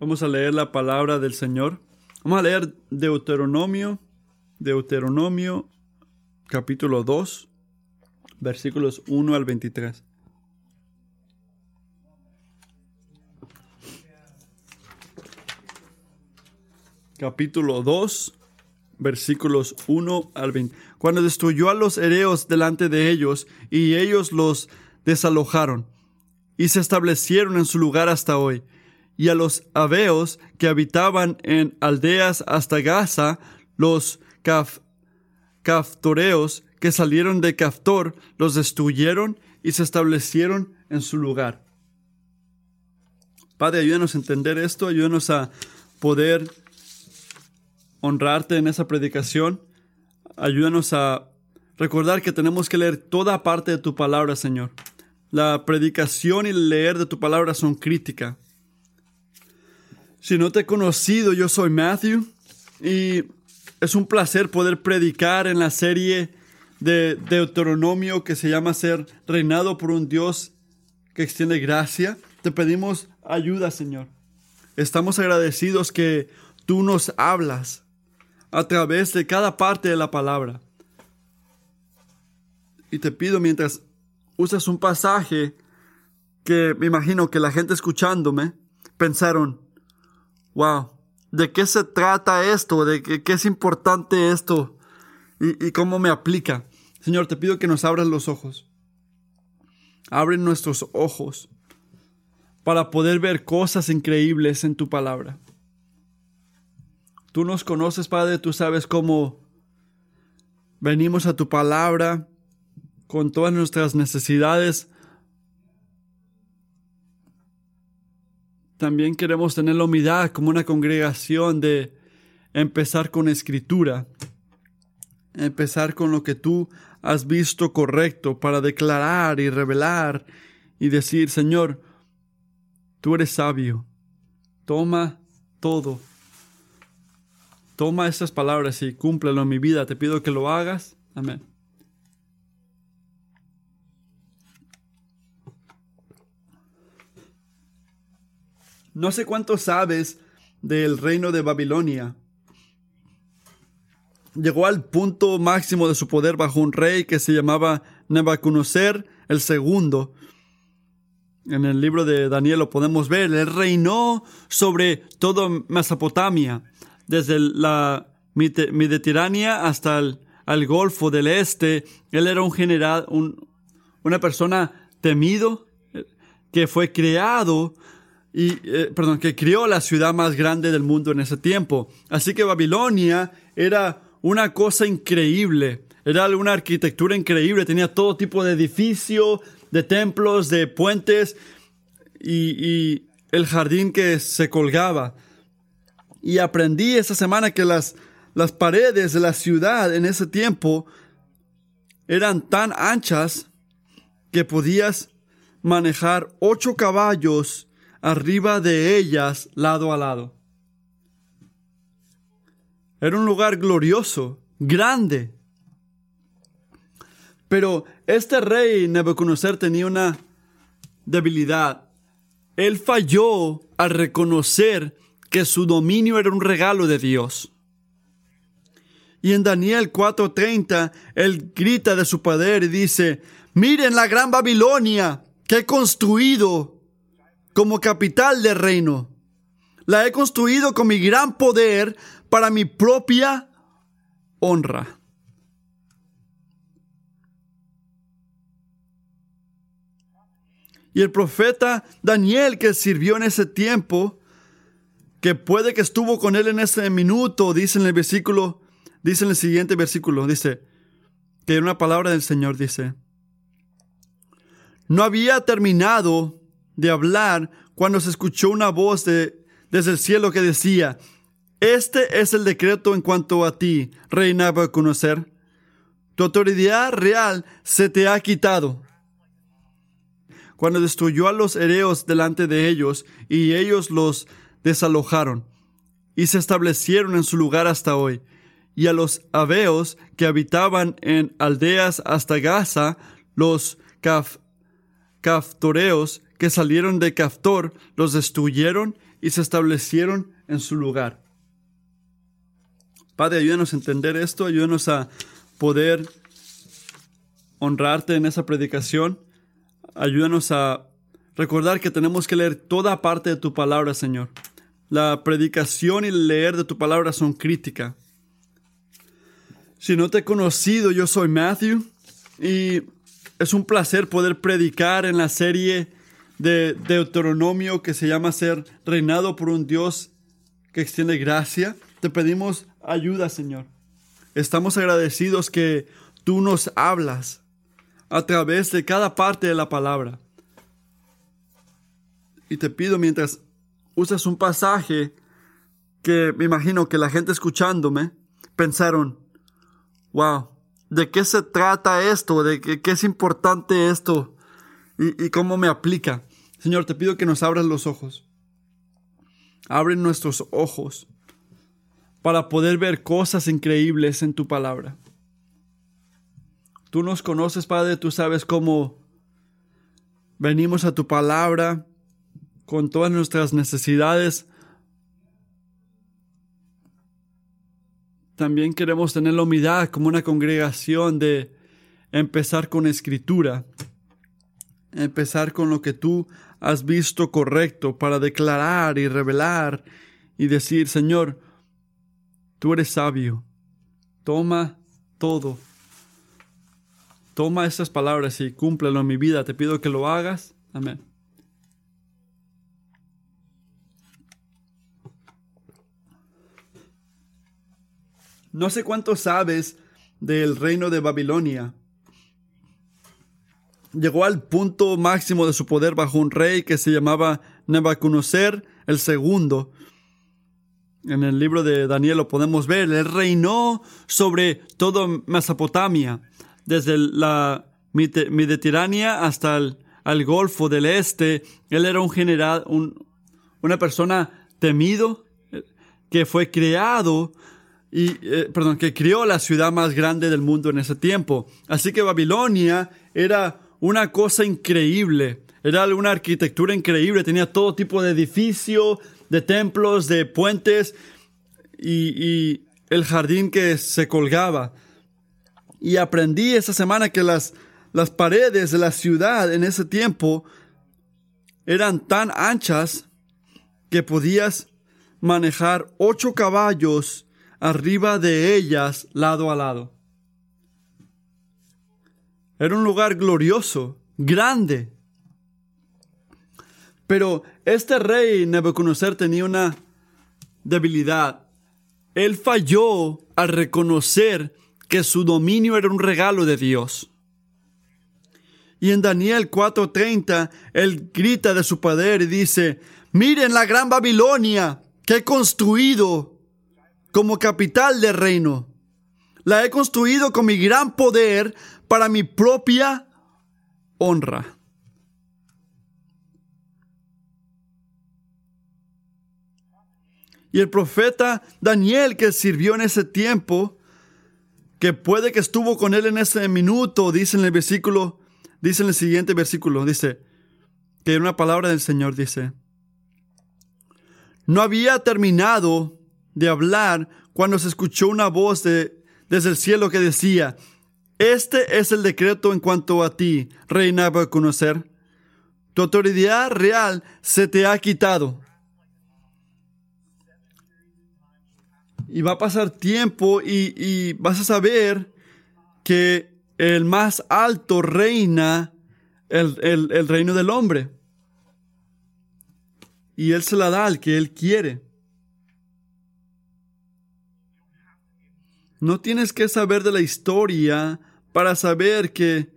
Vamos a leer la palabra del Señor. Vamos a leer Deuteronomio, Deuteronomio capítulo 2, versículos 1 al 23. Capítulo 2, versículos 1 al 20. Cuando destruyó a los hereos delante de ellos y ellos los desalojaron y se establecieron en su lugar hasta hoy y a los aveos que habitaban en aldeas hasta Gaza, los caftoreos que salieron de Caftor, los destruyeron y se establecieron en su lugar. Padre, ayúdanos a entender esto, ayúdanos a poder honrarte en esa predicación. Ayúdanos a recordar que tenemos que leer toda parte de tu palabra, Señor. La predicación y el leer de tu palabra son crítica. Si no te he conocido, yo soy Matthew y es un placer poder predicar en la serie de Deuteronomio que se llama Ser reinado por un Dios que extiende gracia. Te pedimos ayuda, Señor. Estamos agradecidos que tú nos hablas a través de cada parte de la palabra. Y te pido mientras usas un pasaje que me imagino que la gente escuchándome pensaron, wow, ¿de qué se trata esto? ¿De qué, es importante esto? Y, y cómo me aplica. Señor, te pido que nos abras los ojos. Abren nuestros ojos para poder ver cosas increíbles en tu palabra. Tú nos conoces, Padre, tú sabes cómo venimos a tu palabra con todas nuestras necesidades, También queremos tener la humildad como una congregación de empezar con escritura, empezar con lo que tú has visto correcto para declarar y revelar y decir, Señor, tú eres sabio, toma todo, toma estas palabras y cúmplelo en mi vida, te pido que lo hagas, amén. No sé cuánto sabes del reino de Babilonia. Llegó al punto máximo de su poder bajo un rey que se llamaba Nebuchadnezzar el segundo. En el libro de Daniel lo podemos ver. Él reinó sobre todo Mesopotamia, desde la Mediterránea hasta el Golfo del Este. Él era un general, una persona temido eh, que fue creado y, eh, perdón, que crió la ciudad más grande del mundo en ese tiempo. Así que Babilonia era una cosa increíble, era una arquitectura increíble, tenía todo tipo de edificios, de templos, de puentes y, el jardín que se colgaba. Y aprendí esa semana que las, las paredes de la ciudad en ese tiempo eran tan anchas que podías manejar ocho caballos arriba de ellas lado a lado. Era un lugar glorioso, grande. Pero este rey Nebuchadnezzar tenía una debilidad. Él falló al reconocer que su dominio era un regalo de Dios. Y en Daniel 4:30, él grita de su poder y dice, miren la gran Babilonia que he construido como capital del reino. La he construido con mi gran poder para mi propia honra. Y el profeta Daniel que sirvió en ese tiempo, que puede que estuvo con él en ese minuto, dice en el versículo, dice en el siguiente versículo, dice, que una palabra del Señor dice, no había terminado de hablar cuando se escuchó una voz de, desde el cielo que decía, este es el decreto en cuanto a ti, reina conocer. Tu autoridad real se te ha quitado. Cuando destruyó a los hereos delante de ellos y ellos los desalojaron y se establecieron en su lugar hasta hoy, y a los aveos que habitaban en aldeas hasta Gaza, los caftoreos que salieron de Caftor los destruyeron y se establecieron en su lugar. Padre, ayúdanos a entender esto, ayúdanos a poder honrarte en esa predicación. Ayúdanos a recordar que tenemos que leer toda parte de tu palabra, Señor. La predicación y el leer de tu palabra son crítica. Si no te he conocido, yo soy Matthew y es un placer poder predicar en la serie de Deuteronomio que se llama ser reinado por un Dios que extiende gracia. Te pedimos ayuda, Señor. Estamos agradecidos que tú nos hablas a través de cada parte de la palabra. Y te pido mientras usas un pasaje que me imagino que la gente escuchándome pensaron, wow, ¿de qué se trata esto? ¿De qué, es importante esto? Y, y cómo me aplica. Señor, te pido que nos abras los ojos. Abre nuestros ojos para poder ver cosas increíbles en tu palabra. Tú nos conoces, Padre, tú sabes cómo venimos a tu palabra con todas nuestras necesidades. También queremos tener la humildad como una congregación de empezar con escritura, empezar con lo que tú has visto correcto para declarar y revelar y decir, Señor, tú eres sabio, toma todo Toma estas palabras y cúmplelo en mi vida. Te pido que lo hagas. Amén. No sé cuánto sabes del reino de Babilonia. Llegó al punto máximo de su poder bajo un rey que se llamaba Nebuchadnezzar el segundo. En el libro de Daniel lo podemos ver. Él reinó sobre todo Mesopotamia desde la Mediterránea hasta el Golfo del Este. Él era un general, una persona temido que fue creado y, eh, perdón, que crió la ciudad más grande del mundo en ese tiempo. Así que Babilonia era una cosa increíble, era una arquitectura increíble, tenía todo tipo de edificios, de templos, de puentes y el jardín que se colgaba. Y aprendí esa semana que las, las paredes de la ciudad en ese tiempo eran tan anchas que podías manejar ocho caballos arriba de ellas lado a lado. Era un lugar glorioso, grande. Pero este rey Nebuchadnezzar tenía una debilidad. Él falló al reconocer que su dominio era un regalo de Dios. Y en Daniel 4:30, él grita de su poder y dice, miren la gran Babilonia que he construido como capital del reino. La he construido con mi gran poder para mi propia honra. Y el profeta Daniel que sirvió en ese tiempo, que puede que estuvo con él en ese minuto, dice en el versículo, dice en el siguiente versículo, dice, que una palabra del Señor dice, no había terminado de hablar cuando se escuchó una voz de, desde el cielo que decía, este es el decreto en cuanto a ti, reina a conocer. Tu autoridad real se te ha quitado y va a pasar tiempo y, vas a saber que el más alto reina el, el, reino del hombre. Y Él se la da al que Él quiere. No tienes que saber de la historia para saber que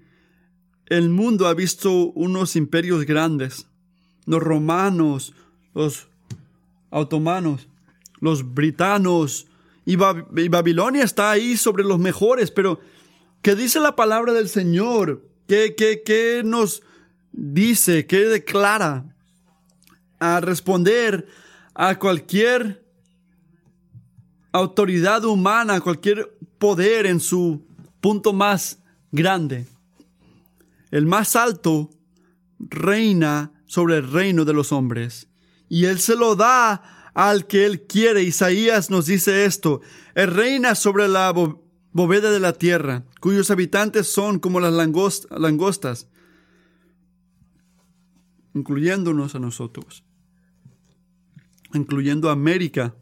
el mundo ha visto unos imperios grandes. Los romanos, los otomanos, los britanos, y, Babilonia está ahí sobre los mejores, pero ¿qué dice la palabra del Señor? ¿Qué, qué, qué nos dice? ¿Qué declara? A responder a cualquier autoridad humana, cualquier poder en su punto más grande. El más alto reina sobre el reino de los hombres y Él se lo da al que Él quiere. Isaías nos dice esto, Él reina sobre la bóveda de la tierra, cuyos habitantes son como las langostas, incluyéndonos a nosotros, incluyendo a América.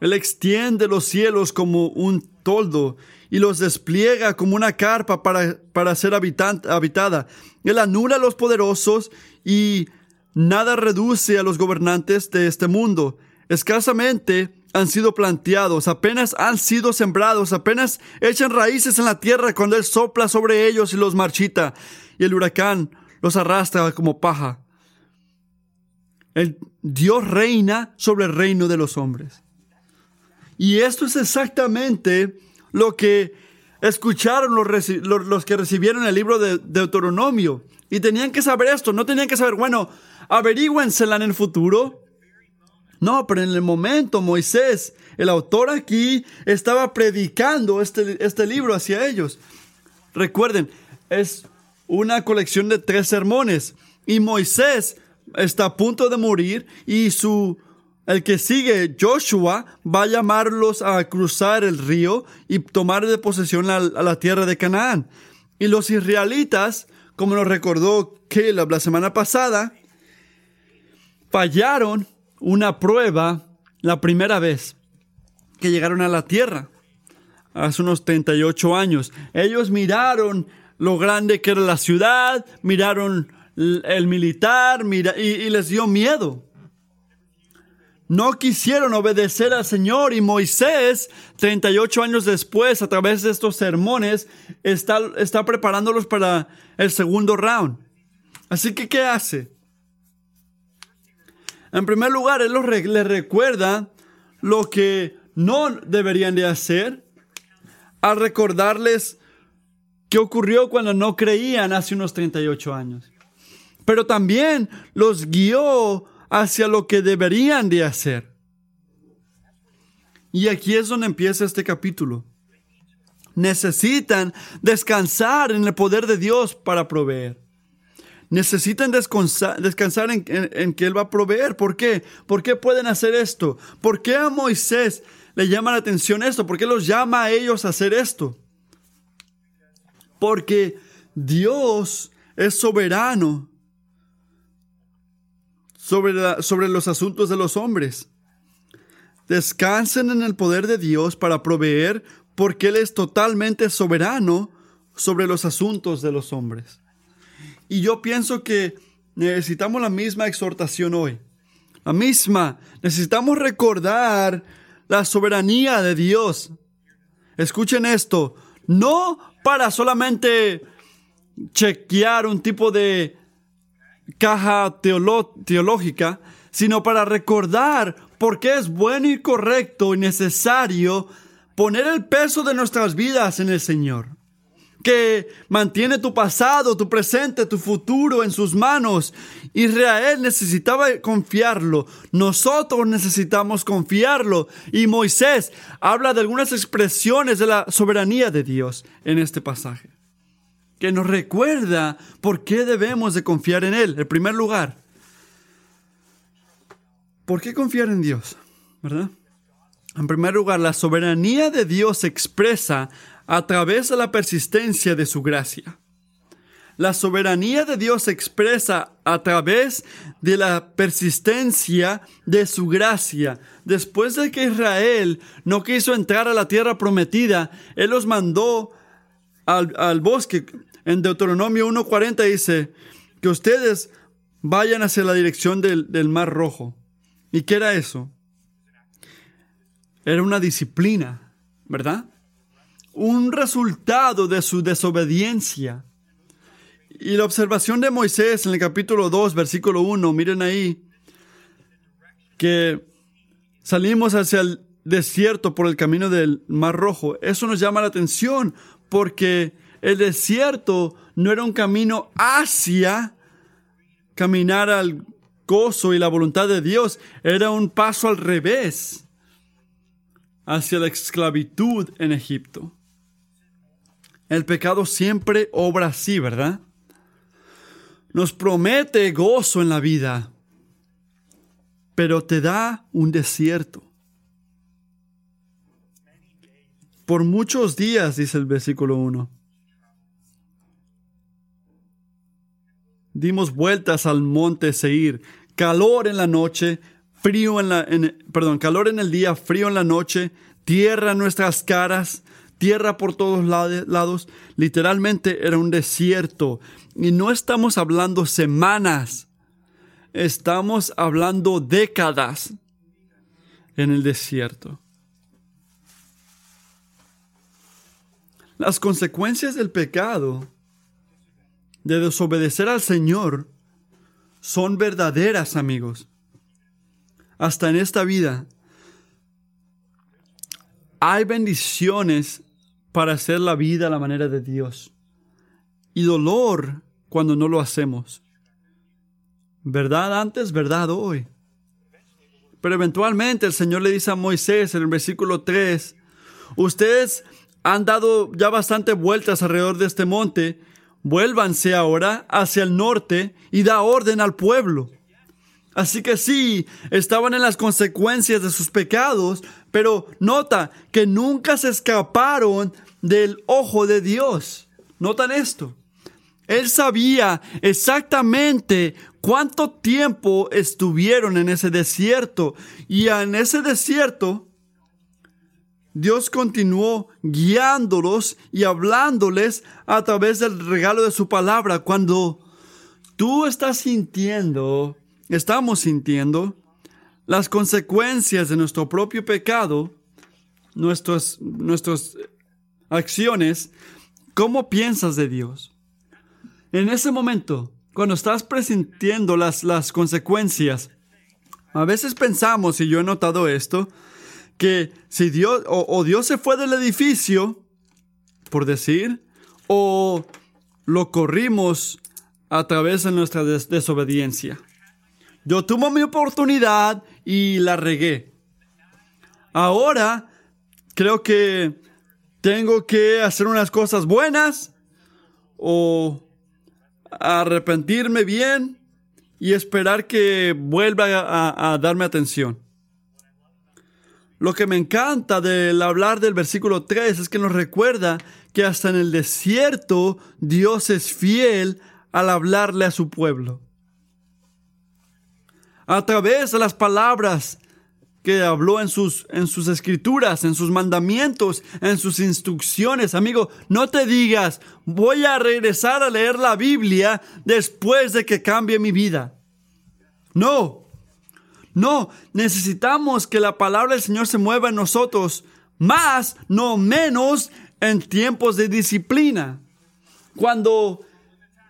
Él extiende los cielos como un toldo y los despliega como una carpa para, para ser habitada. Él anula a los poderosos y nada reduce a los gobernantes de este mundo. Escasamente han sido planteados, apenas han sido sembrados, apenas echan raíces en la tierra cuando Él sopla sobre ellos y los marchita, y el huracán los arrastra como paja. El Dios reina sobre el reino de los hombres. Y esto es exactamente lo que escucharon los, que recibieron el libro de Deuteronomio. Y tenían que saber esto, no tenían que saber, bueno, averígüensela en el futuro. No, pero en el momento Moisés, el autor aquí, estaba predicando este, este libro hacia ellos. Recuerden, es una colección de tres sermones y Moisés está a punto de morir y su el que sigue, Joshua, va a llamarlos a cruzar el río y tomar de posesión a, la tierra de Canaán. Y los israelitas, como nos recordó Caleb la semana pasada, fallaron una prueba la primera vez que llegaron a la tierra, hace unos 38 años. Ellos miraron lo grande que era la ciudad, miraron el militar y les dio miedo no quisieron obedecer al Señor y Moisés, 38 años después, a través de estos sermones, está, está preparándolos para el segundo round. Así que, ¿qué hace? En primer lugar, Él recuerda lo que no deberían de hacer al recordarles qué ocurrió cuando no creían hace unos 38 años. Pero también los guió hacia lo que deberían de hacer. Y aquí es donde empieza este capítulo. Necesitan descansar en el poder de Dios para proveer. Necesitan descansar, descansar en, en, que Él va a proveer. ¿Por qué? ¿Por qué pueden hacer esto? ¿Por qué a Moisés le llama la atención esto? ¿Por qué los llama a ellos a hacer esto? Porque Dios es soberano sobre, sobre los asuntos de los hombres. Descansen en el poder de Dios para proveer porque Él es totalmente soberano sobre los asuntos de los hombres. Y yo pienso que necesitamos la misma exhortación hoy. La misma. Necesitamos recordar la soberanía de Dios. Escuchen esto. No para solamente chequear un tipo de caja teológica, sino para recordar por qué es bueno y correcto y necesario poner el peso de nuestras vidas en el Señor, que mantiene tu pasado, tu presente, tu futuro en sus manos. Israel necesitaba confiarlo, nosotros necesitamos confiarlo. Y Moisés habla de algunas expresiones de la soberanía de Dios en este pasaje que nos recuerda por qué debemos de confiar en Él. En primer lugar, ¿por qué confiar en Dios? ¿Verdad? En primer lugar, la soberanía de Dios se expresa a través de la persistencia de su gracia. La soberanía de Dios se expresa a través de la persistencia de su gracia. Después de que Israel no quiso entrar a la tierra prometida, Él los mandó al, al bosque en Deuteronomio 1.40 dice que ustedes vayan hacia la dirección del, del Mar Rojo. ¿Y qué era eso? Era una disciplina, ¿verdad? Un resultado de su desobediencia. Y la observación de Moisés en el capítulo 2, versículo 1, miren ahí, que salimos hacia el desierto por el camino del Mar Rojo. Eso nos llama la atención porque el desierto no era un camino hacia caminar al gozo y la voluntad de Dios, era un paso al revés hacia la esclavitud en Egipto. El pecado siempre obra así, ¿verdad? nos promete gozo en la vida, pero te da un desierto. Por muchos días, dice el versículo 1. Dimos vueltas al monte Seir, calor en la noche, frío en la, perdón, calor en el día, frío en la noche, tierra en nuestras caras, tierra por todos lados. Literalmente era un desierto. Y no estamos hablando semanas, estamos hablando décadas en el desierto. Las consecuencias del pecado, de desobedecer al Señor, son verdaderas, amigos. Hasta en esta vida hay bendiciones para hacer la vida a la manera de Dios y dolor cuando no lo hacemos. Verdad antes, verdad hoy. Pero eventualmente el Señor le dice a Moisés en el versículo 3, ustedes han dado ya bastante vueltas alrededor de este monte, vuélvanse ahora hacia el norte y da orden al pueblo. Así que sí, estaban en las consecuencias de sus pecados, pero nota que nunca se escaparon del ojo de Dios. Notan esto. Él sabía exactamente cuánto tiempo estuvieron en ese desierto y en ese desierto Dios continuó guiándolos y hablándoles a través del regalo de su palabra. Cuando tú estás sintiendo, estamos sintiendo las consecuencias de nuestro propio pecado, nuestras, nuestras acciones, ¿cómo piensas de Dios? En ese momento, cuando estás presintiendo las, las consecuencias, a veces pensamos, y yo he notado esto, que si Dios o, Dios se fue del edificio, por decir, o lo corrimos a través de nuestra desobediencia. Yo tuve mi oportunidad y la regué. Ahora creo que tengo que hacer unas cosas buenas o arrepentirme bien y esperar que vuelva a darme atención. Lo que me encanta del hablar del versículo 3 es que nos recuerda que hasta en el desierto Dios es fiel al hablarle a su pueblo. A través de las palabras que habló en sus, en sus escrituras, en sus mandamientos, en sus instrucciones. Amigo, no te digas, voy a regresar a leer la Biblia después de que cambie mi vida. No, no, necesitamos que la palabra del Señor se mueva en nosotros, más, no menos, en tiempos de disciplina. Cuando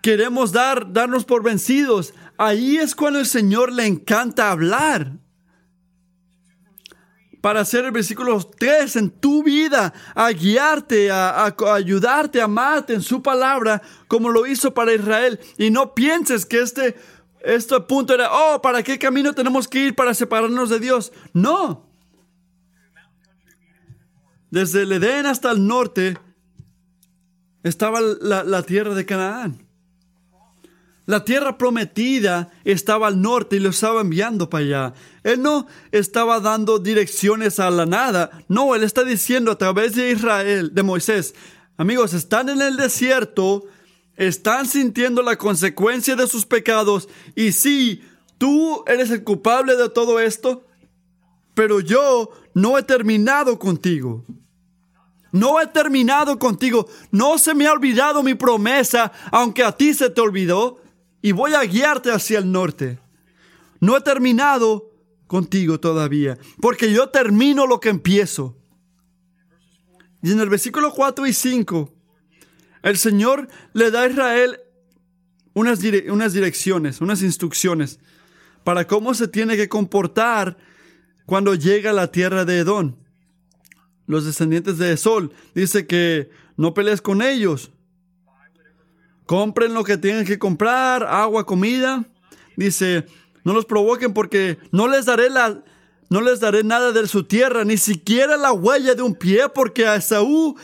queremos dar, darnos por vencidos, ahí es cuando el Señor le encanta hablar. Para hacer el versículo 3 en tu vida, a guiarte, a, a ayudarte, a amarte en su palabra, como lo hizo para Israel. Y no pienses que este este punto era, oh, ¿para qué camino tenemos que ir para separarnos de Dios? No. Desde el Edén hasta el norte estaba la, la tierra de Canaán. La tierra prometida estaba al norte y lo estaba enviando para allá. Él no estaba dando direcciones a la nada. No, él está diciendo a través de Israel, de Moisés, amigos, están en el desierto, están sintiendo la consecuencia de sus pecados y sí, tú eres el culpable de todo esto, pero yo no he terminado contigo. No he terminado contigo. No se me ha olvidado mi promesa, aunque a ti se te olvidó, y voy a guiarte hacia el norte. No he terminado contigo todavía, porque yo termino lo que empiezo. Y en el versículo 4 y 5 el Señor le da a Israel unas, unas direcciones, unas instrucciones para cómo se tiene que comportar cuando llega a la tierra de Edom. Los descendientes de Sol. Dice que no pelees con ellos. Compren lo que tienen que comprar, agua, comida. Dice, no los provoquen porque no les daré la, no les daré nada de su tierra, ni siquiera la huella de un pie, porque a Esaú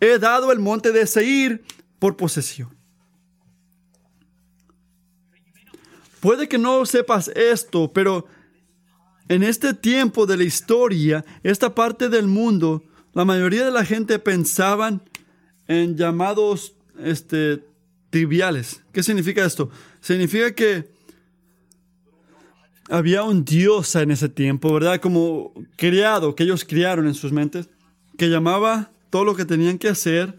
he dado el monte de Seir por posesión. puede que no sepas esto, pero en este tiempo de la historia, esta parte del mundo, la mayoría de la gente pensaban en llamados este, triviales. ¿Qué significa esto? Significa que había un dios en ese tiempo, ¿verdad? Como criado, que ellos criaron en sus mentes, que llamaba todo lo que tenían que hacer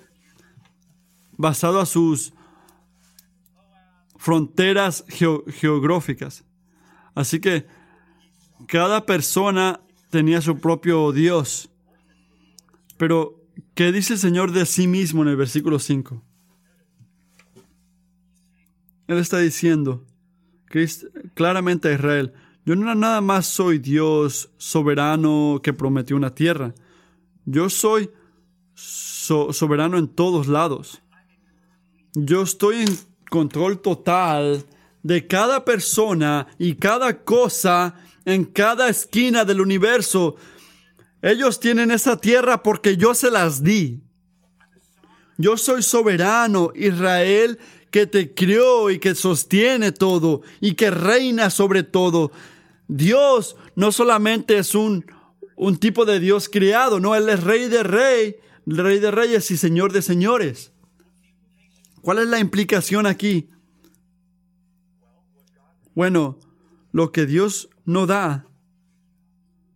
basado a sus fronteras geográficas. Así que cada persona tenía su propio Dios. Pero, ¿qué dice el Señor de sí mismo en el versículo 5? Él está diciendo claramente a Israel, yo no nada más soy Dios soberano que prometió una tierra. Yo soy soberano en todos lados. Yo estoy en control total de cada persona y cada cosa en cada esquina del universo. Ellos tienen esa tierra porque yo se las di. Yo soy soberano, Israel, que te crió y que sostiene todo y que reina sobre todo. Dios no solamente es un, un tipo de Dios criado, no, Él es rey de rey, rey de reyes y señor de señores. ¿Cuál es la implicación aquí? Bueno, lo que Dios no da,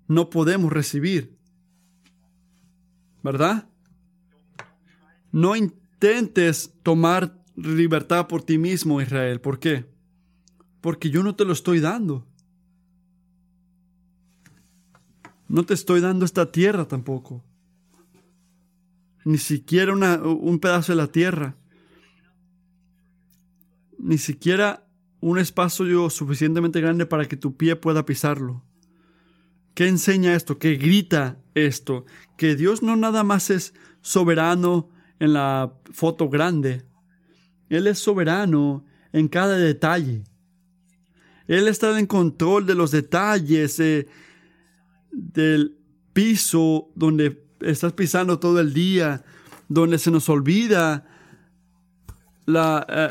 no podemos recibir. ¿Verdad? No intentes tomar libertad por ti mismo, Israel. ¿Por qué? Porque yo no te lo estoy dando. No te estoy dando esta tierra tampoco. Ni siquiera un pedazo de la tierra. Ni siquiera un espacio suficientemente grande para que tu pie pueda pisarlo. ¿Qué enseña esto? ¿Qué grita esto? Que Dios no nada más es soberano en la foto grande. Él es soberano en cada detalle. Él está en control de los detalles del piso donde estás pisando todo el día, donde se nos olvida eh,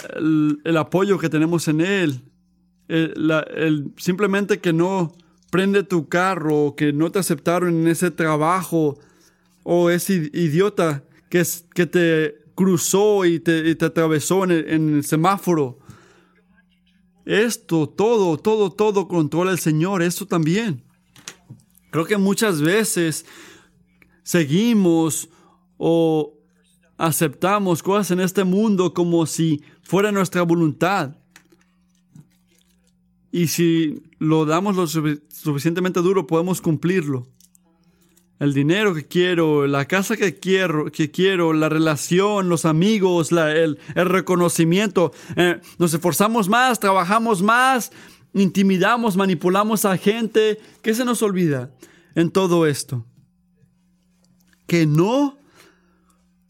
el, apoyo que tenemos en Él. El, simplemente que no prende tu carro, que no te aceptaron en ese trabajo, o ese idiota que, que te cruzó y te, atravesó en el, semáforo. Esto, todo, todo, todo controla el Señor, esto también. Creo que muchas veces seguimos o aceptamos cosas en este mundo como si fuera nuestra voluntad. Y si lo damos lo suficientemente duro, podemos cumplirlo el dinero que quiero, la casa que quiero, que quiero la relación, los amigos, el, reconocimiento. Eh, nos esforzamos más, trabajamos más, intimidamos, manipulamos a gente. ¿Qué se nos olvida en todo esto? Que no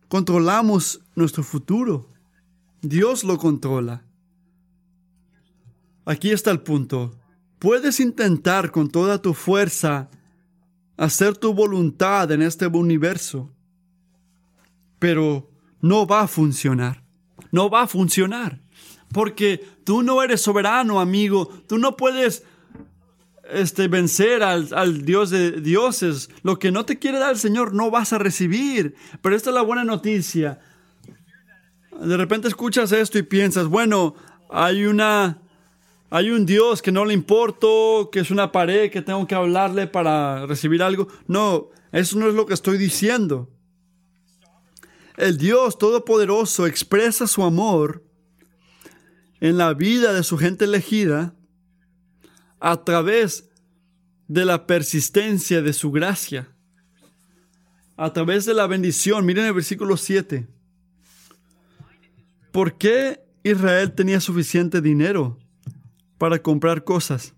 controlamos nuestro futuro. Dios lo controla. Aquí está el punto. Puedes intentar con toda tu fuerza hacer tu voluntad en este universo, pero no va a funcionar. No va a funcionar. Porque tú no eres soberano, amigo. Tú no puedes este, vencer al, al, Dios de dioses. Lo que no te quiere dar el Señor no vas a recibir. Pero esta es la buena noticia. De repente escuchas esto y piensas, bueno, hay una hay un Dios que no le importo, que es una pared que tengo que hablarle para recibir algo. No, eso no es lo que estoy diciendo. El Dios Todopoderoso expresa su amor en la vida de su gente elegida a través de la persistencia de su gracia, a través de la bendición. Miren el versículo 7. ¿Por qué Israel tenía suficiente dinero? para comprar cosas,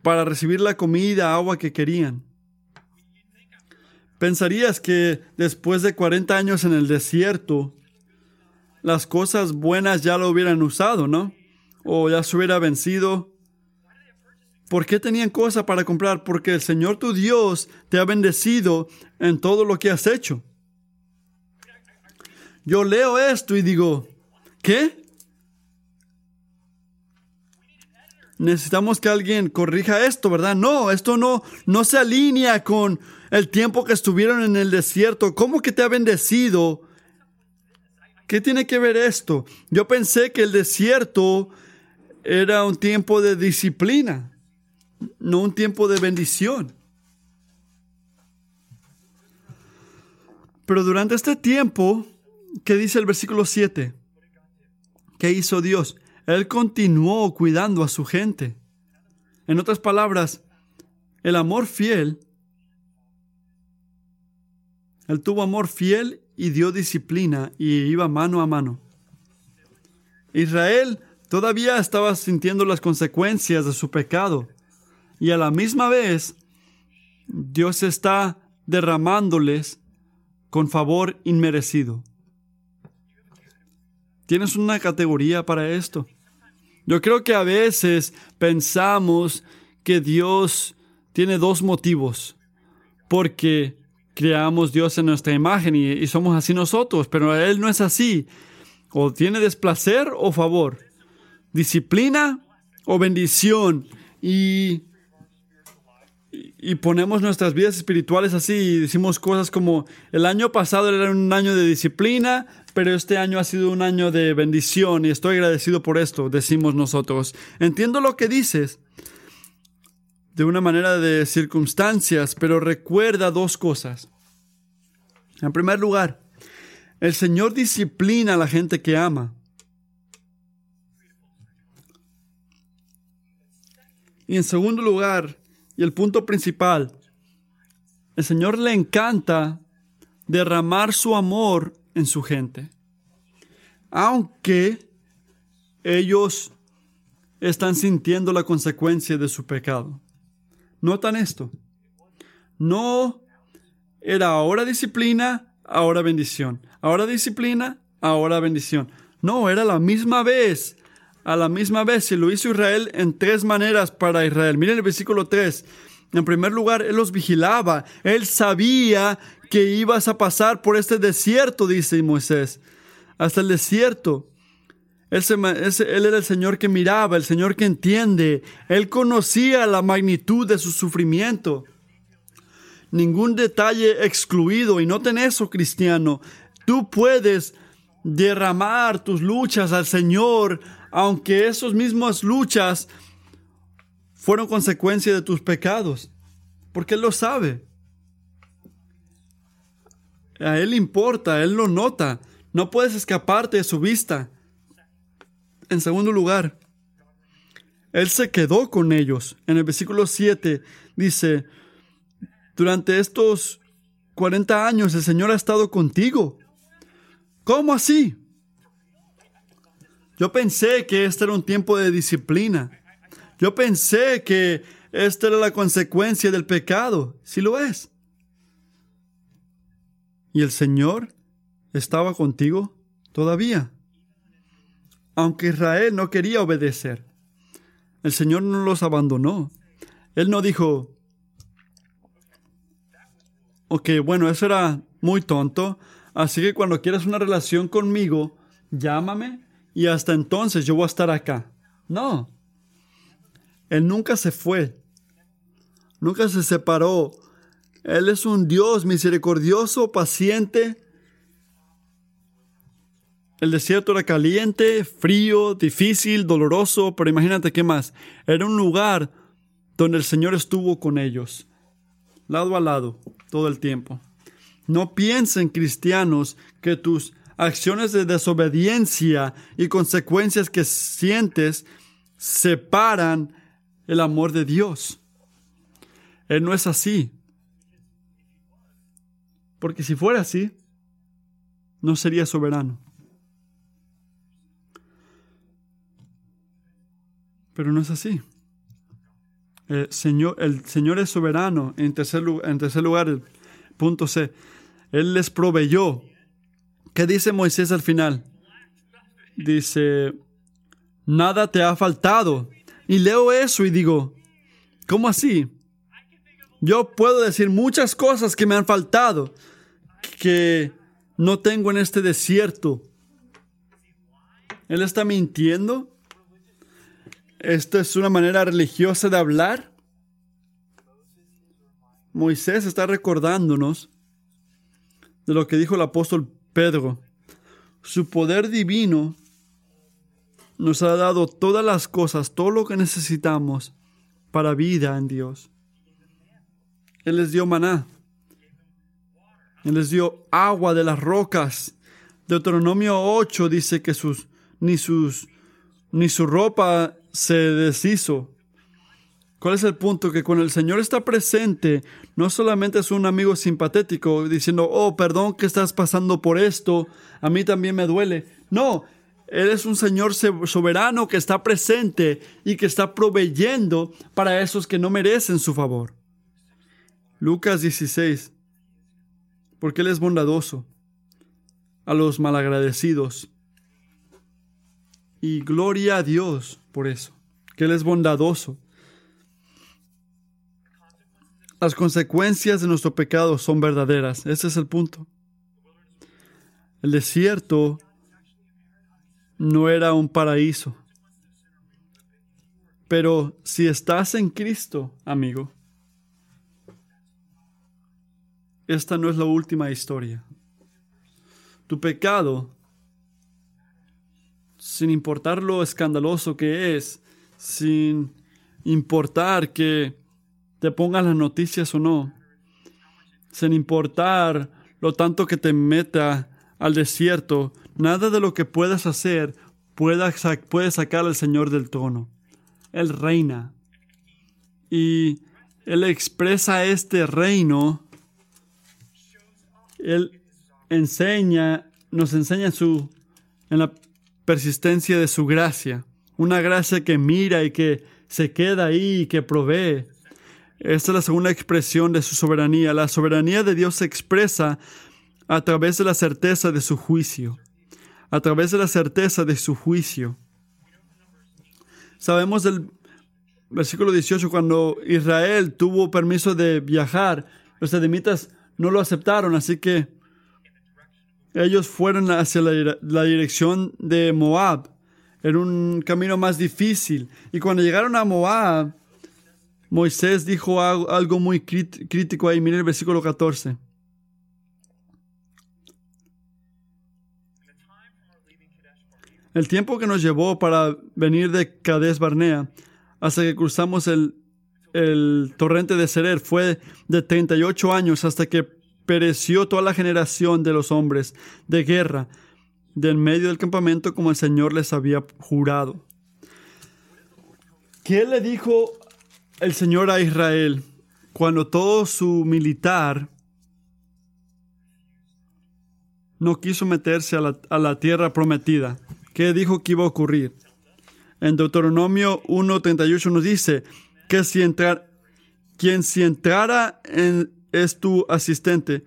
para recibir la comida, agua que querían. Pensarías que después de 40 años en el desierto, las cosas buenas ya lo hubieran usado, ¿no? O ya se hubiera vencido. ¿Por qué tenían cosas para comprar? Porque el Señor tu Dios te ha bendecido en todo lo que has hecho. Yo leo esto y digo, ¿qué? necesitamos que alguien corrija esto, ¿verdad? No, esto no, no se alinea con el tiempo que estuvieron en el desierto. ¿Cómo que te ha bendecido? ¿Qué tiene que ver esto? Yo pensé que el desierto era un tiempo de disciplina, no un tiempo de bendición. Pero durante este tiempo, ¿qué dice el versículo 7? ¿Qué hizo Dios? Él continuó cuidando a su gente. En otras palabras, el amor fiel, Él tuvo amor fiel y dio disciplina y iba mano a mano. Israel todavía estaba sintiendo las consecuencias de su pecado y a la misma vez Dios está derramándoles con favor inmerecido. ¿Tienes una categoría para esto? Yo creo que a veces pensamos que Dios tiene dos motivos. Porque creamos Dios en nuestra imagen y, somos así nosotros, pero Él no es así. O tiene desplacer o favor. Disciplina o bendición. Y, y ponemos nuestras vidas espirituales así y decimos cosas como el año pasado era un año de disciplina, pero este año ha sido un año de bendición y estoy agradecido por esto, decimos nosotros. Entiendo lo que dices de una manera de circunstancias, pero recuerda dos cosas. En primer lugar, el Señor disciplina a la gente que ama. Y en segundo lugar, y el punto principal, el Señor le encanta derramar su amor en su gente. Aunque ellos están sintiendo la consecuencia de su pecado. Notan esto. No era ahora disciplina, ahora bendición. Ahora disciplina, ahora bendición. No, era la misma vez. A la misma vez. Y lo hizo Israel en tres maneras para Israel. Miren el versículo 3. En primer lugar, Él los vigilaba. Él sabía que ibas a pasar por este desierto, dice Moisés, hasta el desierto. Él, era el Señor que miraba, el Señor que entiende. Él conocía la magnitud de su sufrimiento. Ningún detalle excluido. Y noten eso, cristiano. Tú puedes derramar tus luchas al Señor, aunque esas mismas luchas fueron consecuencia de tus pecados. Porque Él lo sabe. A Él importa, Él lo nota. No puedes escaparte de su vista. En segundo lugar, Él se quedó con ellos. En el versículo 7 dice, durante estos 40 años el Señor ha estado contigo. ¿Cómo así? Yo pensé que este era un tiempo de disciplina. Yo pensé que esta era la consecuencia del pecado. Si lo es. ¿Y el Señor estaba contigo todavía? Aunque Israel no quería obedecer, el Señor no los abandonó. Él no dijo, ok, bueno, eso era muy tonto, así que cuando quieras una relación conmigo, llámame y hasta entonces yo voy a estar acá. No, Él nunca se fue, nunca se separó él es un Dios misericordioso, paciente. El desierto era caliente, frío, difícil, doloroso, pero imagínate qué más. Era un lugar donde el Señor estuvo con ellos, lado a lado, todo el tiempo. No piensen, cristianos, que tus acciones de desobediencia y consecuencias que sientes separan el amor de Dios. Él no es así. Porque si fuera así, no sería soberano. Pero no es así. El Señor, el Señor es soberano. En tercer, en tercer lugar, el punto C. Él les proveyó. ¿Qué dice Moisés al final? Dice, nada te ha faltado. Y leo eso y digo, ¿cómo así? Yo puedo decir muchas cosas que me han faltado, que no tengo en este desierto. ¿Él está mintiendo? ¿Esta es una manera religiosa de hablar? Moisés está recordándonos de lo que dijo el apóstol Pedro. Su poder divino nos ha dado todas las cosas, todo lo que necesitamos para vida en Dios. Él les dio maná. Él les dio agua de las rocas. Deuteronomio 8 dice que sus, ni, sus, ni su ropa se deshizo. ¿Cuál es el punto? Que cuando el Señor está presente, no solamente es un amigo simpatético diciendo, oh, perdón que estás pasando por esto, a mí también me duele. No, Él es un Señor soberano que está presente y que está proveyendo para esos que no merecen su favor. Lucas 16. Porque Él es bondadoso a los malagradecidos. Y gloria a Dios por eso, que Él es bondadoso. Las consecuencias de nuestro pecado son verdaderas. Ese es el punto. El desierto no era un paraíso. Pero si estás en Cristo, amigo, esta no es la última historia. Tu pecado, sin importar lo escandaloso que es, sin importar que te pongas las noticias o no, sin importar lo tanto que te meta al desierto, nada de lo que puedas hacer puede, puede sacar al Señor del trono. Él reina. Y Él expresa este reino. Él enseña, nos enseña su, en la persistencia de su gracia. Una gracia que mira y que se queda ahí y que provee. Esta es la segunda expresión de su soberanía. La soberanía de Dios se expresa a través de la certeza de su juicio. A través de la certeza de su juicio. Sabemos del versículo 18, cuando Israel tuvo permiso de viajar, los edemitas no lo aceptaron, así que ellos fueron hacia la, la dirección de Moab. Era un camino más difícil. Y cuando llegaron a Moab, Moisés dijo algo muy crítico ahí. Miren el versículo 14. El tiempo que nos llevó para venir de Cades Barnea hasta que cruzamos el, el torrente de Serer fue de 38 años hasta que pereció toda la generación de los hombres de guerra del medio del campamento como el Señor les había jurado. ¿Qué le dijo el Señor a Israel cuando todo su militar no quiso meterse a la, a la tierra prometida? ¿Qué dijo que iba a ocurrir? En Deuteronomio 1.38 nos dice que si entrar, quien si entrara en, es tu asistente,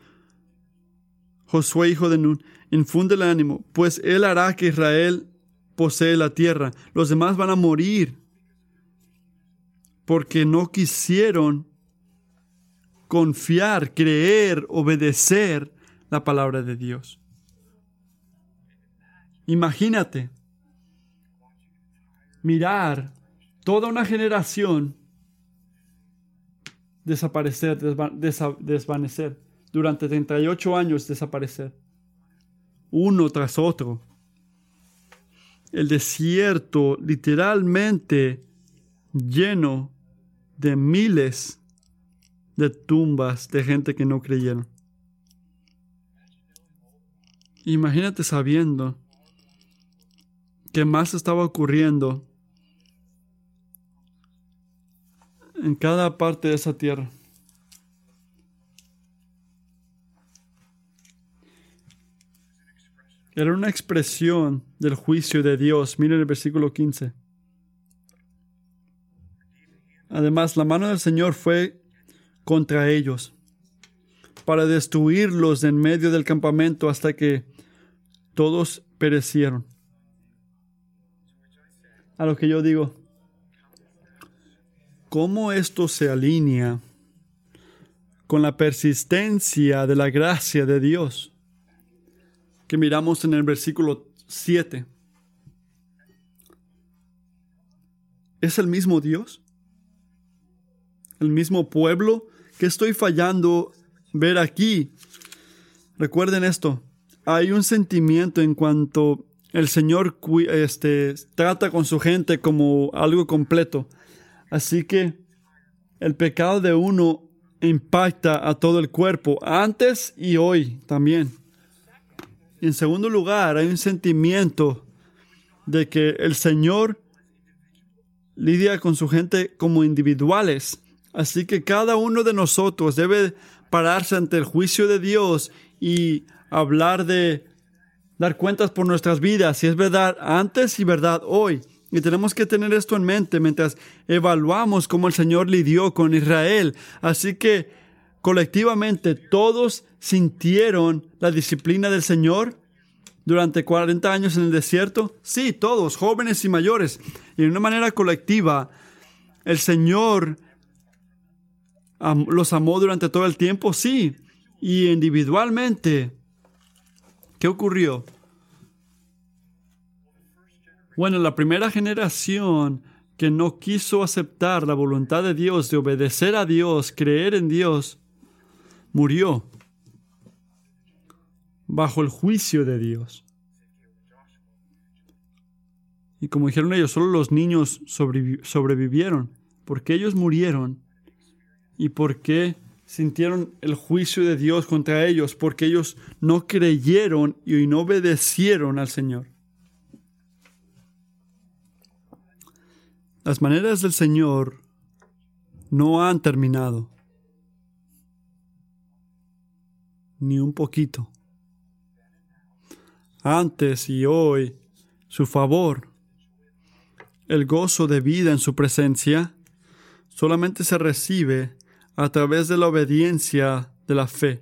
Josué hijo de Nun, infunde el ánimo, pues él hará que Israel posee la tierra. Los demás van a morir porque no quisieron confiar, creer, obedecer la palabra de Dios. Imagínate mirar toda una generación desaparecer, desvanecer, durante 38 años desaparecer, uno tras otro. El desierto literalmente lleno de miles de tumbas de gente que no creyeron. Imagínate sabiendo que más estaba ocurriendo en cada parte de esa tierra. Era una expresión del juicio de Dios. Miren el versículo 15. Además, la mano del Señor fue contra ellos para destruirlos en medio del campamento hasta que todos perecieron. A lo que yo digo, ¿cómo esto se alinea con la persistencia de la gracia de Dios que miramos en el versículo 7? ¿Es el mismo Dios? ¿El mismo pueblo? ¿Qué estoy fallando ver aquí? Recuerden esto. Hay un sentimiento en cuanto el Señor este, trata con su gente como algo completo. Así que el pecado de uno impacta a todo el cuerpo, antes y hoy también. Y en segundo lugar, hay un sentimiento de que el Señor lidia con su gente como individuales. Así que cada uno de nosotros debe pararse ante el juicio de Dios y hablar de dar cuentas por nuestras vidas, si es verdad antes y verdad hoy. Y tenemos que tener esto en mente mientras evaluamos cómo el Señor lidió con Israel. Así que colectivamente todos sintieron la disciplina del Señor durante 40 años en el desierto. Sí, todos, jóvenes y mayores. Y de una manera colectiva, el Señor los amó durante todo el tiempo. Sí. Y individualmente, ¿qué ocurrió? Bueno, la primera generación que no quiso aceptar la voluntad de Dios, de obedecer a Dios, creer en Dios, murió bajo el juicio de Dios. Y como dijeron ellos, solo los niños sobrevivieron, porque ellos murieron y porque sintieron el juicio de Dios contra ellos, porque ellos no creyeron y no obedecieron al Señor. Las maneras del Señor no han terminado. Ni un poquito. Antes y hoy, su favor, el gozo de vida en su presencia, solamente se recibe a través de la obediencia de la fe.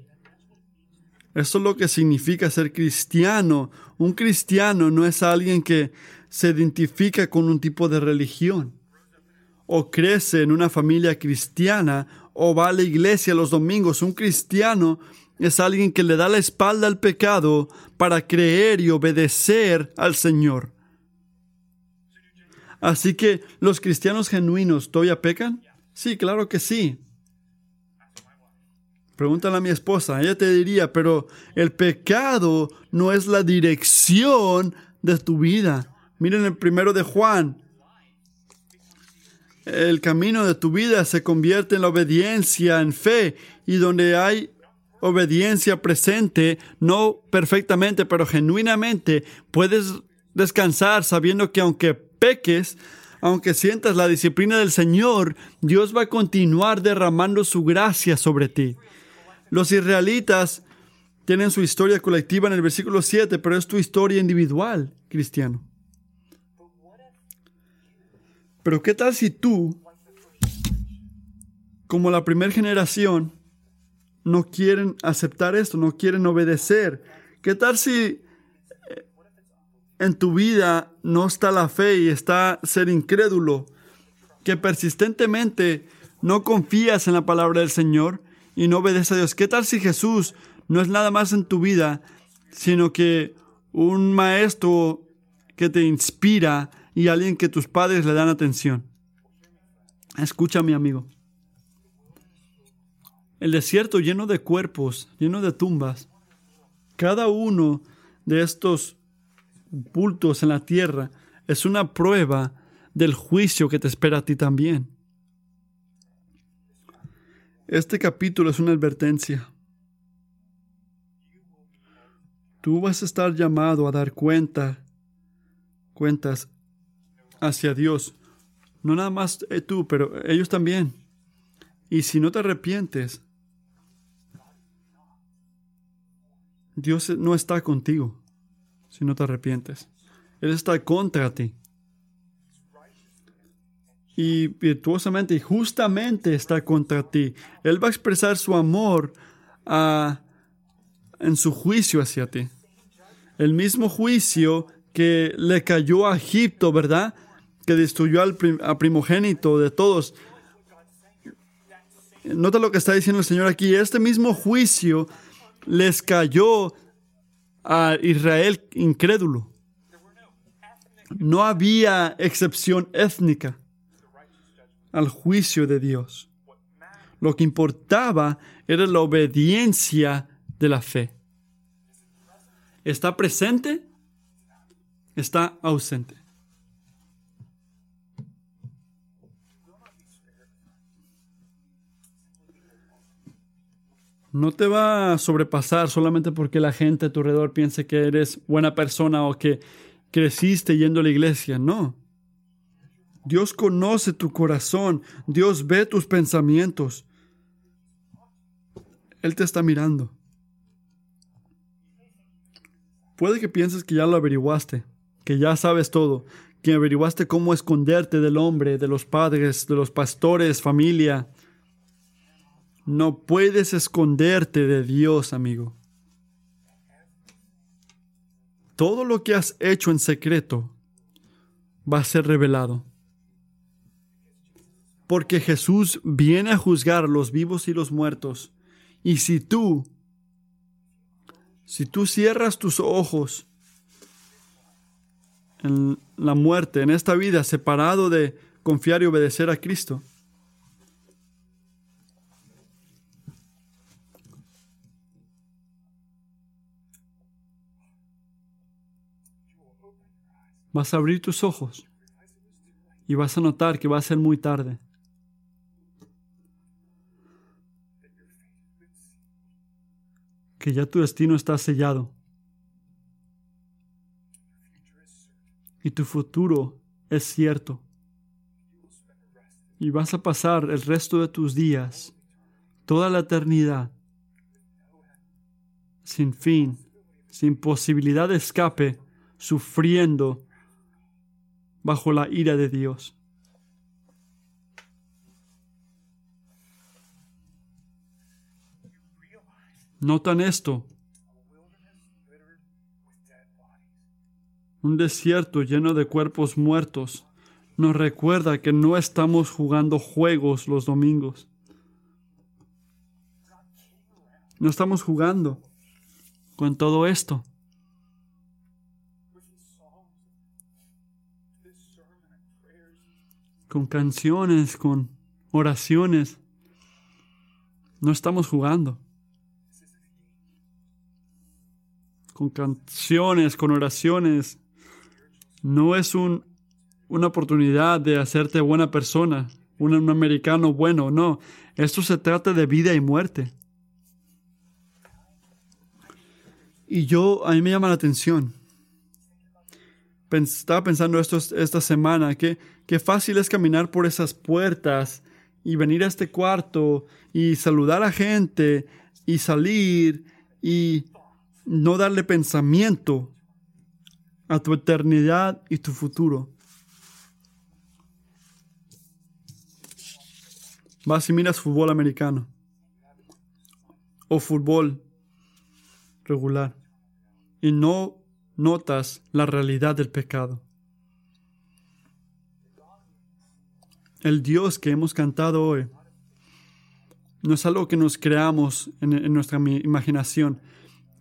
Eso es lo que significa ser cristiano. Un cristiano no es alguien que se identifica con un tipo de religión o crece en una familia cristiana o va a la iglesia los domingos. Un cristiano es alguien que le da la espalda al pecado para creer y obedecer al Señor. Así que los cristianos genuinos todavía pecan? Sí, claro que sí. Pregúntale a mi esposa, ella te diría, pero el pecado no es la dirección de tu vida. Miren el primero de Juan, el camino de tu vida se convierte en la obediencia, en fe, y donde hay obediencia presente, no perfectamente, pero genuinamente, puedes descansar sabiendo que aunque peques, aunque sientas la disciplina del Señor, Dios va a continuar derramando su gracia sobre ti. Los israelitas tienen su historia colectiva en el versículo 7, pero es tu historia individual, cristiano. Pero ¿qué tal si tú, como la primera generación, no quieren aceptar esto, no quieren obedecer? ¿Qué tal si eh, en tu vida no está la fe y está ser incrédulo? Que persistentemente no confías en la palabra del Señor y no obedeces a Dios. ¿Qué tal si Jesús no es nada más en tu vida, sino que un maestro que te inspira y alguien que tus padres le dan atención. Escucha, mi amigo. El desierto lleno de cuerpos, lleno de tumbas. Cada uno de estos bultos en la tierra es una prueba del juicio que te espera a ti también. Este capítulo es una advertencia. Tú vas a estar llamado a dar cuenta, cuentas hacia Dios. No nada más eh, tú, pero ellos también. Y si no te arrepientes, Dios no está contigo si no te arrepientes. Él está contra ti. Y virtuosamente y justamente está contra ti. Él va a expresar su amor a, en su juicio hacia ti. El mismo juicio que le cayó a Egipto, ¿verdad? que destruyó al primogénito de todos. Nota lo que está diciendo el Señor aquí. Este mismo juicio les cayó a Israel incrédulo. No había excepción étnica. Al juicio de Dios. Lo que importaba era la obediencia de la fe. ¿Está presente? Está ausente. No te va a sobrepasar solamente porque la gente a tu alrededor piense que eres buena persona o que creciste yendo a la iglesia. No. Dios conoce tu corazón. Dios ve tus pensamientos. Él te está mirando. Puede que pienses que ya lo averiguaste, que ya sabes todo, que averiguaste cómo esconderte del hombre, de los padres, de los pastores, familia. No puedes esconderte de Dios, amigo. Todo lo que has hecho en secreto va a ser revelado. Porque Jesús viene a juzgar los vivos y los muertos. Y si tú si tú cierras tus ojos en la muerte, en esta vida, separado de confiar y obedecer a Cristo, vas a abrir tus ojos y vas a notar que va a ser muy tarde. Que ya tu destino está sellado. Y tu futuro es cierto. Y vas a pasar el resto de tus días, toda la eternidad, sin fin, sin posibilidad de escape, sufriendo bajo la ira de Dios. Notan esto. Un desierto lleno de cuerpos muertos nos recuerda que no estamos jugando juegos los domingos. No estamos jugando con todo esto. Con canciones, con oraciones. No estamos jugando. Con canciones, con oraciones. No es un, una oportunidad de hacerte buena persona, un, americano bueno, no. Esto se trata de vida y muerte. Y yo, a mí me llama la atención. estaba pensando esto esta semana, que, que fácil es caminar por esas puertas y venir a este cuarto y saludar a gente y salir y no darle pensamiento a tu eternidad y tu futuro. Vas y miras fútbol americano o fútbol regular y no notas la realidad del pecado. El Dios que hemos cantado hoy no es algo que nos creamos en, en nuestra imaginación,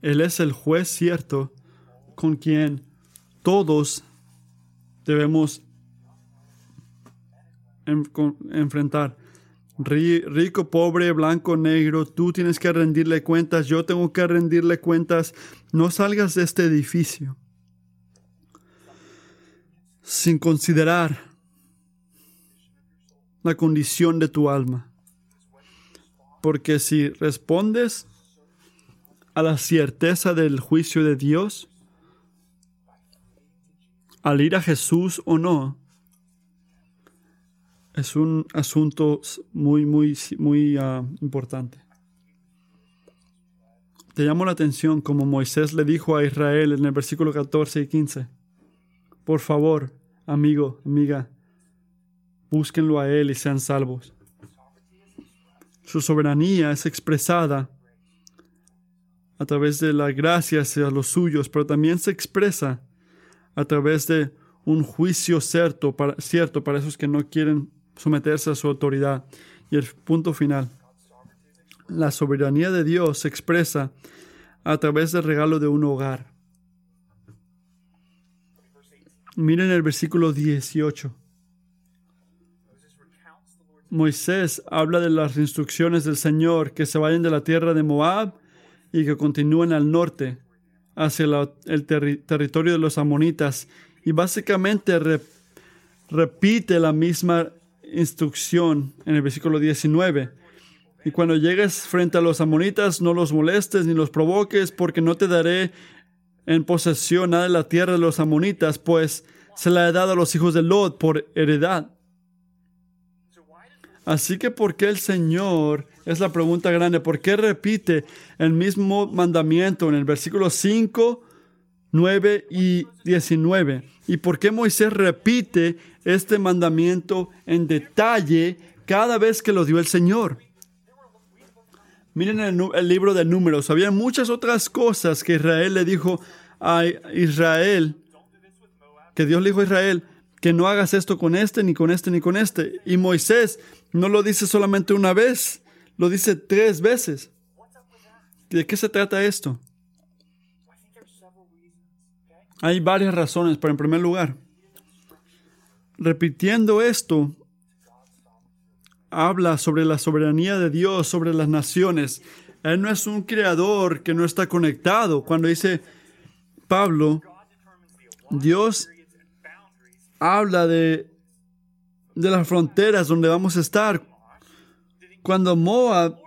él es el juez cierto con quien todos debemos enfrentar. Rico, pobre, blanco, negro, tú tienes que rendirle cuentas, yo tengo que rendirle cuentas. No salgas de este edificio sin considerar la condición de tu alma. Porque si respondes a la certeza del juicio de Dios? Al ir a Jesús o no, es un asunto muy, muy, muy ah, importante. Te llamo la atención como Moisés le dijo a Israel en el versículo 14 y 15. Por favor, amigo, amiga, búsquenlo a Él y sean salvos. Su soberanía es expresada a través de la gracia hacia los suyos, pero también se expresa a través de un juicio cierto para, cierto para esos que no quieren someterse a su autoridad. Y el punto final. La soberanía de Dios se expresa a través del regalo de un hogar. Miren el versículo 18. Moisés habla de las instrucciones del Señor que se vayan de la tierra de Moab y que continúen al norte hacia el territorio de los amonitas y básicamente repite la misma instrucción en el versículo 19. Y cuando llegues frente a los amonitas, no los molestes ni los provoques, porque no te daré en posesión nada de la tierra de los amonitas, pues se la he dado a los hijos de Lot por heredad. Así que, ¿por qué el Señor? Es la pregunta grande. ¿Por qué repite el mismo mandamiento en el versículo 5, 9 y 19? ¿Y por qué Moisés repite este mandamiento en detalle cada vez que lo dio el Señor? Miren el, el libro de números. Había muchas otras cosas que Israel le dijo a Israel, que Dios le dijo a Israel, que no hagas esto con este, ni con este, ni con este. Y Moisés no lo dice solamente una vez, lo dice tres veces. ¿De qué se trata esto? Hay varias razones, pero en primer lugar, repitiendo esto, habla sobre la soberanía de Dios sobre las naciones. Él no es un creador que no está conectado. Cuando dice Pablo, Dios habla de, de las fronteras donde vamos a estar. Cuando Moab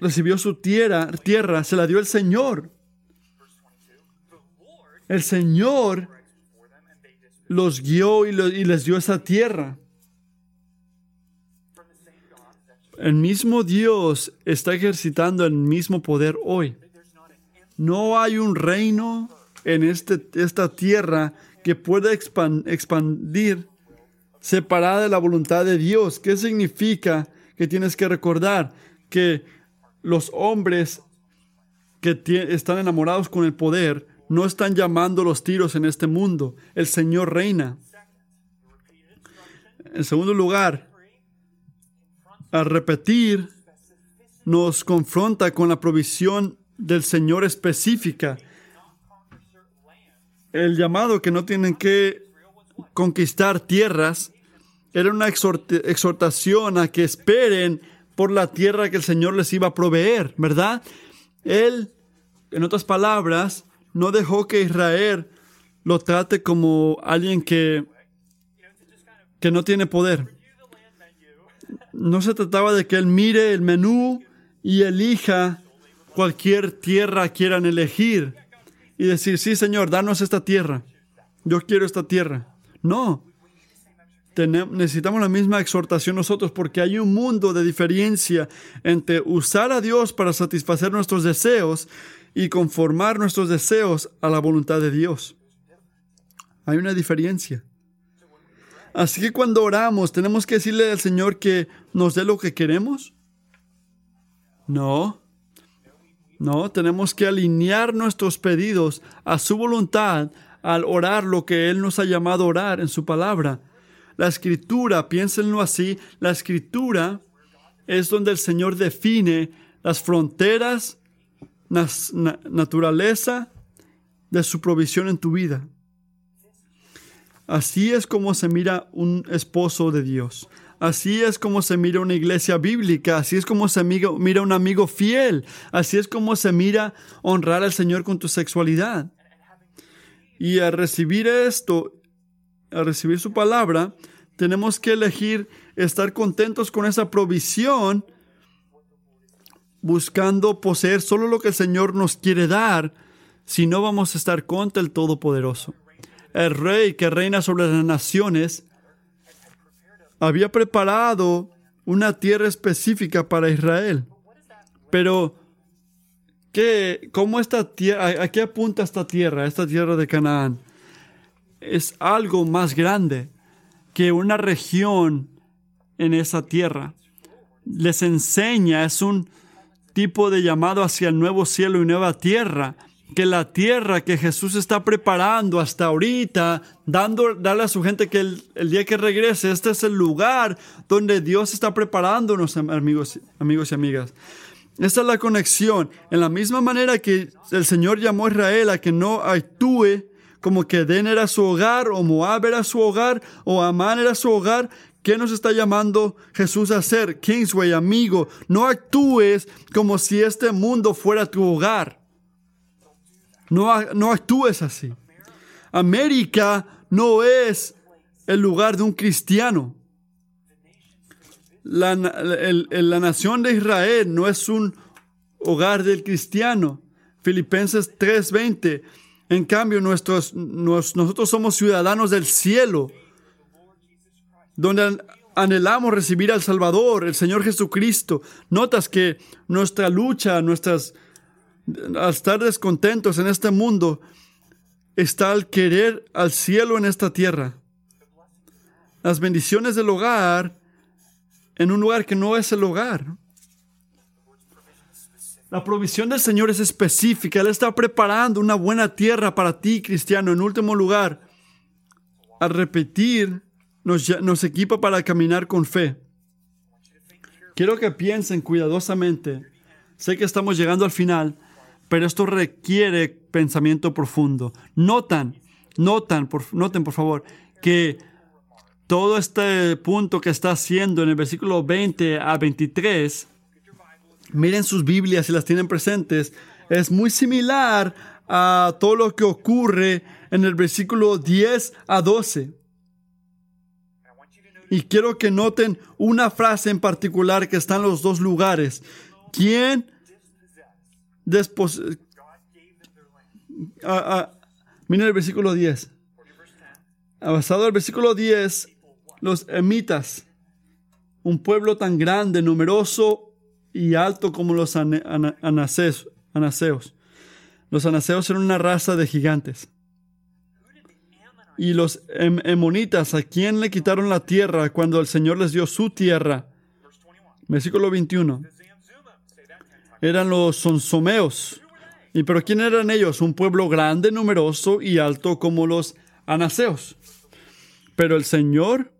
recibió su tierra, tierra, se la dio el Señor. El Señor los guió y, y les dio esa tierra. El mismo Dios está ejercitando el mismo poder hoy. No hay un reino en este, esta tierra que pueda expandir separada de la voluntad de Dios. ¿Qué significa que tienes que recordar que los hombres que están enamorados con el poder no están llamando los tiros en este mundo? El Señor reina. En segundo lugar, al repetir, nos confronta con la provisión del Señor específica el llamado que no tienen que conquistar tierras era una exhortación a que esperen por la tierra que el Señor les iba a proveer, ¿verdad? Él, en otras palabras, no dejó que Israel lo trate como alguien que, que no tiene poder. No se trataba de que él mire el menú y elija cualquier tierra quieran elegir y decir, sí, Señor, danos esta tierra. Yo quiero esta tierra. No. necesitamos la misma exhortación nosotros porque hay un mundo de diferencia entre usar a Dios para satisfacer nuestros deseos y conformar nuestros deseos a la voluntad de Dios. Hay una diferencia. Así que cuando oramos, ¿tenemos que decirle al Señor que nos dé lo que queremos? No. No, tenemos que alinear nuestros pedidos a su voluntad al orar lo que Él nos ha llamado a orar en su palabra. La escritura, piénsenlo así, la escritura es donde el Señor define las fronteras, la naturaleza de su provisión en tu vida. Así es como se mira un esposo de Dios. Así es como se mira una iglesia bíblica, así es como se mira un amigo fiel, así es como se mira honrar al Señor con tu sexualidad. Y al recibir esto, al recibir su palabra, tenemos que elegir estar contentos con esa provisión, buscando poseer solo lo que el Señor nos quiere dar, si no vamos a estar contra el Todopoderoso. El rey que reina sobre las naciones había preparado una tierra específica para Israel. Pero, ¿qué, ¿cómo esta tierra, a, qué apunta esta tierra, esta tierra de Canaán? Es algo más grande que una región en esa tierra. Les enseña, es un tipo de llamado hacia el nuevo cielo y nueva tierra que la tierra que Jesús está preparando hasta ahorita, dando, darle a su gente que el, día que regrese, este es el lugar donde Dios está preparándonos, amigos, amigos y amigas. Esta es la conexión. En la misma manera que el Señor llamó a Israel a que no actúe como que Den era su hogar, o Moab era su hogar, o Amán era su hogar, ¿Qué nos está llamando Jesús a hacer? Kingsway, amigo, no actúes como si este mundo fuera tu hogar. No, no actúes así. América no es el lugar de un cristiano. La, la nación de Israel no es un hogar del cristiano. Filipenses 3:20. En cambio, nuestros, nosotros somos ciudadanos del cielo, donde anhelamos recibir al Salvador, el Señor Jesucristo. Notas que nuestra lucha, nuestras, al estar descontentos en este mundo, está al querer al cielo en esta tierra. Las bendiciones del hogar en un lugar que no es el hogar. La provisión del Señor es específica. Él está preparando una buena tierra para ti, cristiano. En último lugar, al repetir, nos, nos equipa para caminar con fe. Quiero que piensen cuidadosamente. Sé que estamos llegando al final, pero esto requiere pensamiento profundo. Notan, notan, noten por favor, que todo este punto que está haciendo en el versículo 20 a 23 miren sus Biblias si las tienen presentes, es muy similar a todo lo que ocurre en el versículo 10 a 12. Y quiero que noten una frase en particular que está en los dos lugares. ¿Quién después... miren el versículo 10. Basado el versículo 10, los emitas, un pueblo tan grande, numeroso y alto como los anaseos. Los anaseos eran una raza de gigantes. Y los em-, emonitas, ¿a quién le quitaron la tierra cuando el Señor les dio su tierra? Versículo 21. Eran los sonsomeos. ¿Y pero quién eran ellos? Un pueblo grande, numeroso y alto como los anaseos. Pero el Señor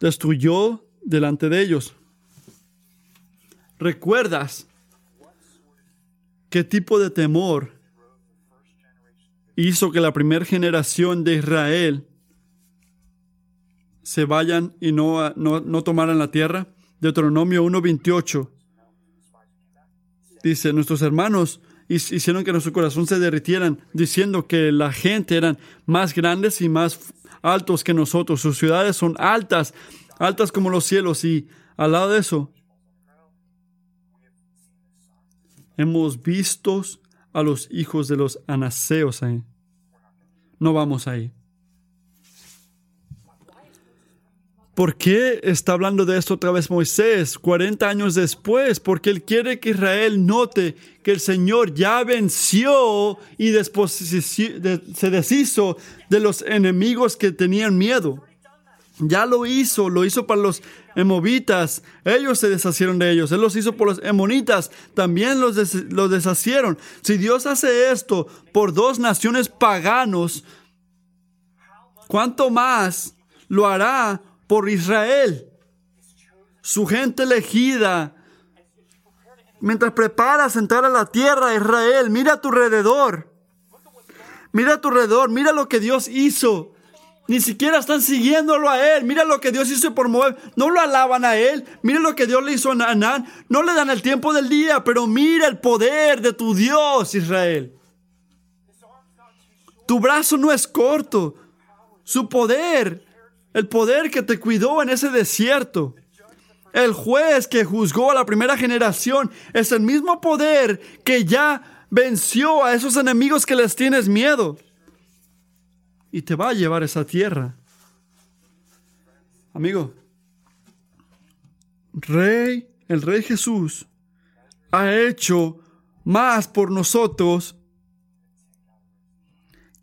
destruyó delante de ellos. ¿Recuerdas qué tipo de temor hizo que la primera generación de Israel se vayan y no, no, tomaran la tierra? Deuteronomio 1.28 dice, nuestros hermanos hicieron que nuestro corazón se derritieran, diciendo que la gente eran más grandes y más altos que nosotros. Sus ciudades son altas, altas como los cielos. Y al lado de eso, hemos visto a los hijos de los anaseos ahí. No vamos ahí. ¿Por qué está hablando de esto otra vez Moisés 40 años después? Porque él quiere que Israel note que el Señor ya venció y se deshizo de los enemigos que tenían miedo. Ya lo hizo, lo hizo para los emovitas, ellos se deshacieron de ellos, Él los hizo por los emonitas, también los, los deshacieron. Si Dios hace esto por dos naciones paganos, ¿cuánto más lo hará por Israel? Su gente elegida. Mientras preparas entrar a la tierra Israel, mira a tu alrededor. Mira a tu alrededor, mira lo que Dios hizo. Ni siquiera están siguiéndolo a él. Mira lo que Dios hizo por Moab. No lo alaban a él. Mira lo que Dios le hizo a Anán. No le dan el tiempo del día, pero mira el poder de tu Dios, Israel. Tu brazo no es corto. Su poder, el poder que te cuidó en ese desierto. El juez que juzgó a la primera generación es el mismo poder que ya venció a esos enemigos que les tienes miedo y te va a llevar a esa tierra. Amigo, Rey, el Rey Jesús, ha hecho más por nosotros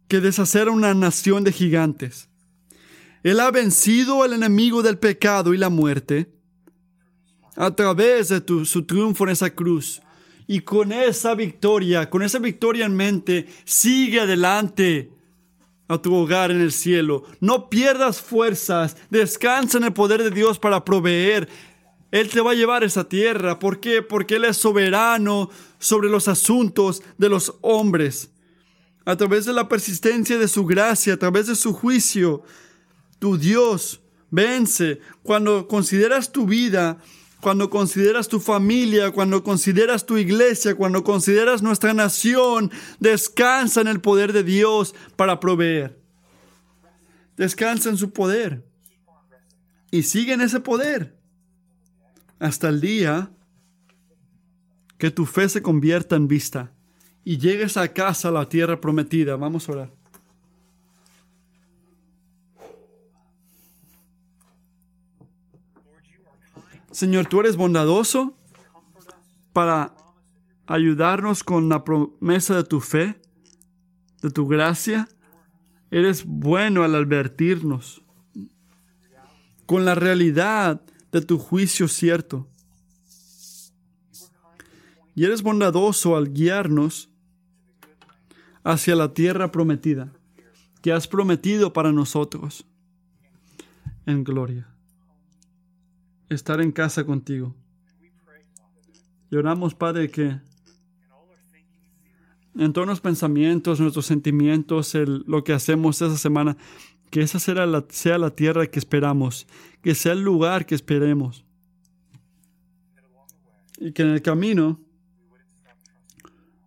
que deshacer una nación de gigantes. Él ha vencido al enemigo del pecado y la muerte a través de su triunfo en esa cruz. Y con esa victoria, con esa victoria en mente, sigue adelante a tu hogar en el cielo. No pierdas fuerzas. Descansa en el poder de Dios para proveer. Él te va a llevar a esa tierra. ¿Por qué? Porque Él es soberano sobre los asuntos de los hombres. A través de la persistencia de su gracia, a través de su juicio, tu Dios vence. Cuando consideras tu vida, cuando consideras tu familia, cuando consideras tu iglesia, cuando consideras nuestra nación, descansa en el poder de Dios para proveer. Descansa en su poder. Y sigue en ese poder hasta el día que tu fe se convierta en vista y llegues a casa, a la tierra prometida. Vamos a orar. Señor, tú eres bondadoso para ayudarnos con la promesa de tu fe, de tu gracia. Eres bueno al advertirnos con la realidad de tu juicio cierto. Y eres bondadoso al guiarnos hacia la tierra prometida que has prometido para nosotros en gloria. Estar en casa contigo. Lloramos, Padre, que en todos los pensamientos, nuestros sentimientos, lo que hacemos esa semana, que esa sea la, sea la tierra que esperamos, que sea el lugar que esperemos. Y que en el camino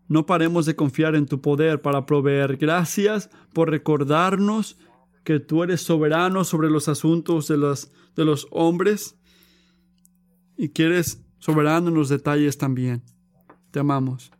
no paremos de confiar en tu poder para proveer. Gracias por recordarnos que tú eres soberano sobre los asuntos de los, de los hombres y que eres soberano en los detalles también. Te amamos.